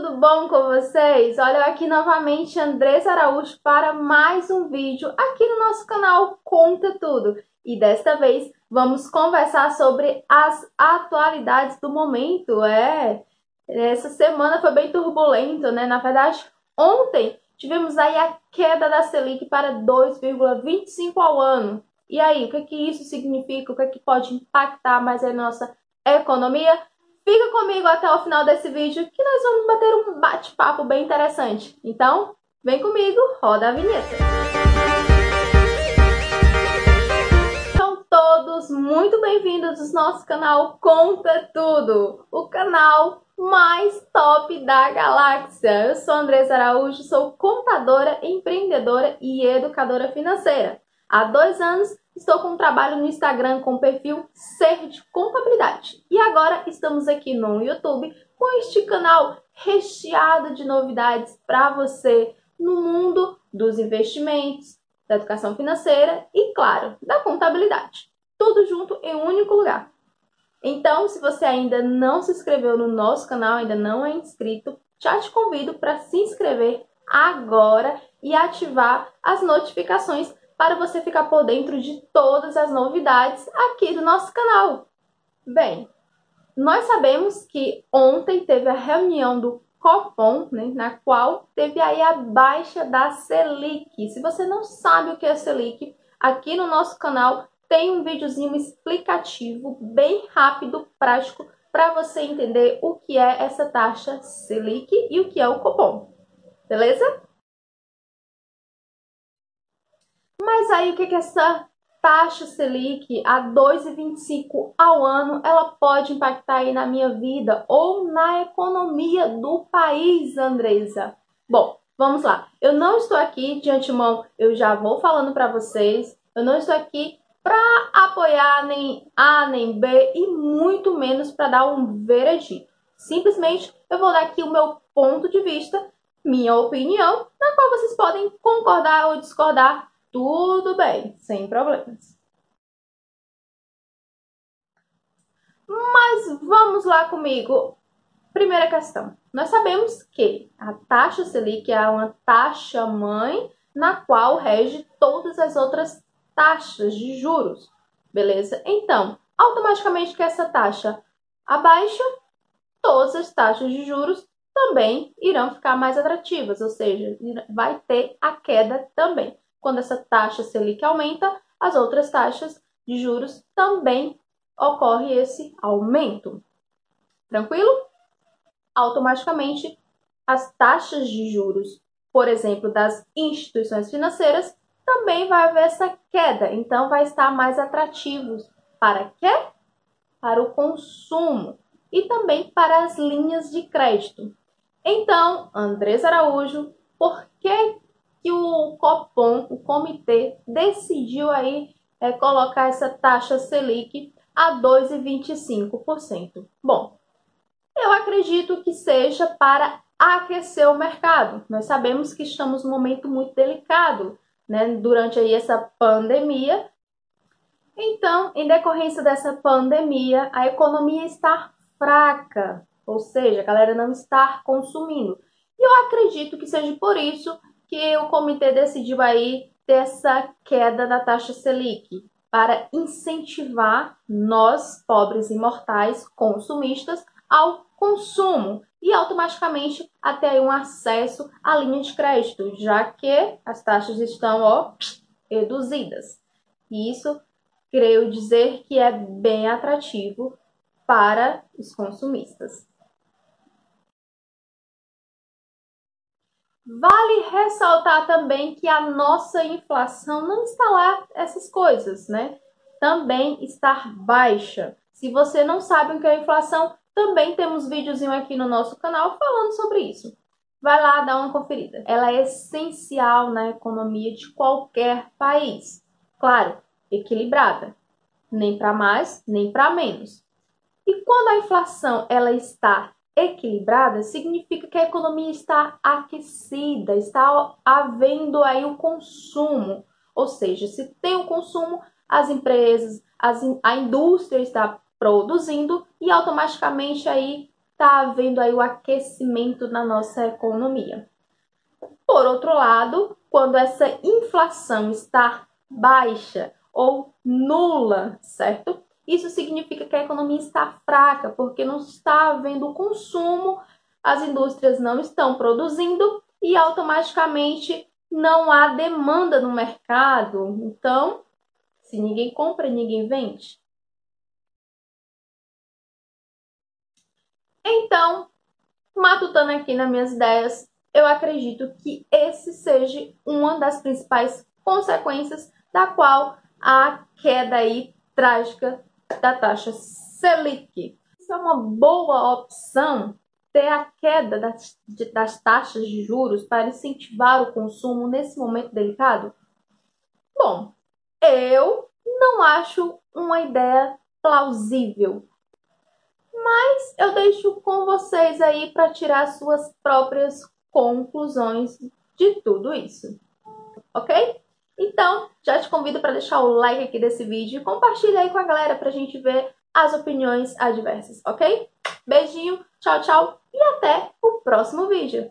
tudo bom com vocês? Olha eu aqui novamente, Andressa Araújo, para mais um vídeo aqui no nosso canal Conta Tudo. E desta vez vamos conversar sobre as atualidades do momento. É, essa semana foi bem turbulento, né? Na verdade, ontem tivemos aí a queda da Selic para 2,25 ao ano. E aí, o que, que isso significa? O que, que pode impactar mais a nossa economia? Fica comigo até o final desse vídeo que nós vamos bater um bate-papo bem interessante. Então, vem comigo, roda a vinheta. São todos muito bem-vindos ao nosso canal Conta Tudo, o canal mais top da galáxia. Eu sou Andressa Araújo, sou contadora, empreendedora e educadora financeira. Há dois anos estou com um trabalho no Instagram com o perfil Ser de Contabilidade. E agora estamos aqui no YouTube com este canal recheado de novidades para você no mundo dos investimentos, da educação financeira e, claro, da contabilidade. Tudo junto em um único lugar. Então, se você ainda não se inscreveu no nosso canal, ainda não é inscrito, já te convido para se inscrever agora e ativar as notificações para você ficar por dentro de todas as novidades aqui do nosso canal. Bem, nós sabemos que ontem teve a reunião do Copom, né, na qual teve aí a baixa da Selic. Se você não sabe o que é Selic, aqui no nosso canal tem um videozinho explicativo, bem rápido, prático, para você entender o que é essa taxa Selic e o que é o Copom. Beleza? Mas aí o que, que essa taxa Selic a 2,25 ao ano, ela pode impactar aí na minha vida ou na economia do país, Andresa? Bom, vamos lá. Eu não estou aqui de antemão, eu já vou falando para vocês. Eu não estou aqui para apoiar nem A nem B e muito menos para dar um veredito. Simplesmente eu vou dar aqui o meu ponto de vista, minha opinião, na qual vocês podem concordar ou discordar tudo bem, sem problemas. Mas vamos lá comigo. Primeira questão. Nós sabemos que a taxa Selic é uma taxa mãe na qual rege todas as outras taxas de juros. Beleza? Então, automaticamente que essa taxa abaixa, todas as taxas de juros também irão ficar mais atrativas, ou seja, vai ter a queda também. Quando essa taxa Selic aumenta, as outras taxas de juros também ocorre esse aumento. Tranquilo? Automaticamente, as taxas de juros, por exemplo, das instituições financeiras, também vai haver essa queda. Então, vai estar mais atrativos para quê? Para o consumo e também para as linhas de crédito. Então, Andrés Araújo, por que que o Copom, o comitê, decidiu aí é, colocar essa taxa Selic a 2,25%. Bom, eu acredito que seja para aquecer o mercado. Nós sabemos que estamos num momento muito delicado, né, durante aí essa pandemia. Então, em decorrência dessa pandemia, a economia está fraca, ou seja, a galera não está consumindo. E eu acredito que seja por isso que o comitê decidiu aí ter essa queda da taxa Selic para incentivar nós, pobres e mortais consumistas, ao consumo e automaticamente até um acesso à linha de crédito, já que as taxas estão ó, reduzidas. E isso creio dizer que é bem atrativo para os consumistas. Vale ressaltar também que a nossa inflação não está lá essas coisas, né? Também está baixa. Se você não sabe o que é inflação, também temos videozinho aqui no nosso canal falando sobre isso. Vai lá dar uma conferida. Ela é essencial na economia de qualquer país. Claro, equilibrada. Nem para mais, nem para menos. E quando a inflação ela está equilibrada significa que a economia está aquecida, está havendo aí o consumo. Ou seja, se tem o consumo, as empresas, as, a indústria está produzindo e automaticamente aí está havendo aí o aquecimento na nossa economia. Por outro lado, quando essa inflação está baixa ou nula, certo? Isso significa que a economia está fraca, porque não está havendo consumo, as indústrias não estão produzindo e automaticamente não há demanda no mercado. Então, se ninguém compra, ninguém vende. Então, matutando aqui nas minhas ideias, eu acredito que esse seja uma das principais consequências da qual a queda aí trágica da taxa Selic. Isso é uma boa opção ter a queda das, das taxas de juros para incentivar o consumo nesse momento delicado? Bom, eu não acho uma ideia plausível, mas eu deixo com vocês aí para tirar suas próprias conclusões de tudo isso, ok? Então, já te convido para deixar o like aqui desse vídeo e compartilha aí com a galera para a gente ver as opiniões adversas, ok? Beijinho, tchau, tchau e até o próximo vídeo.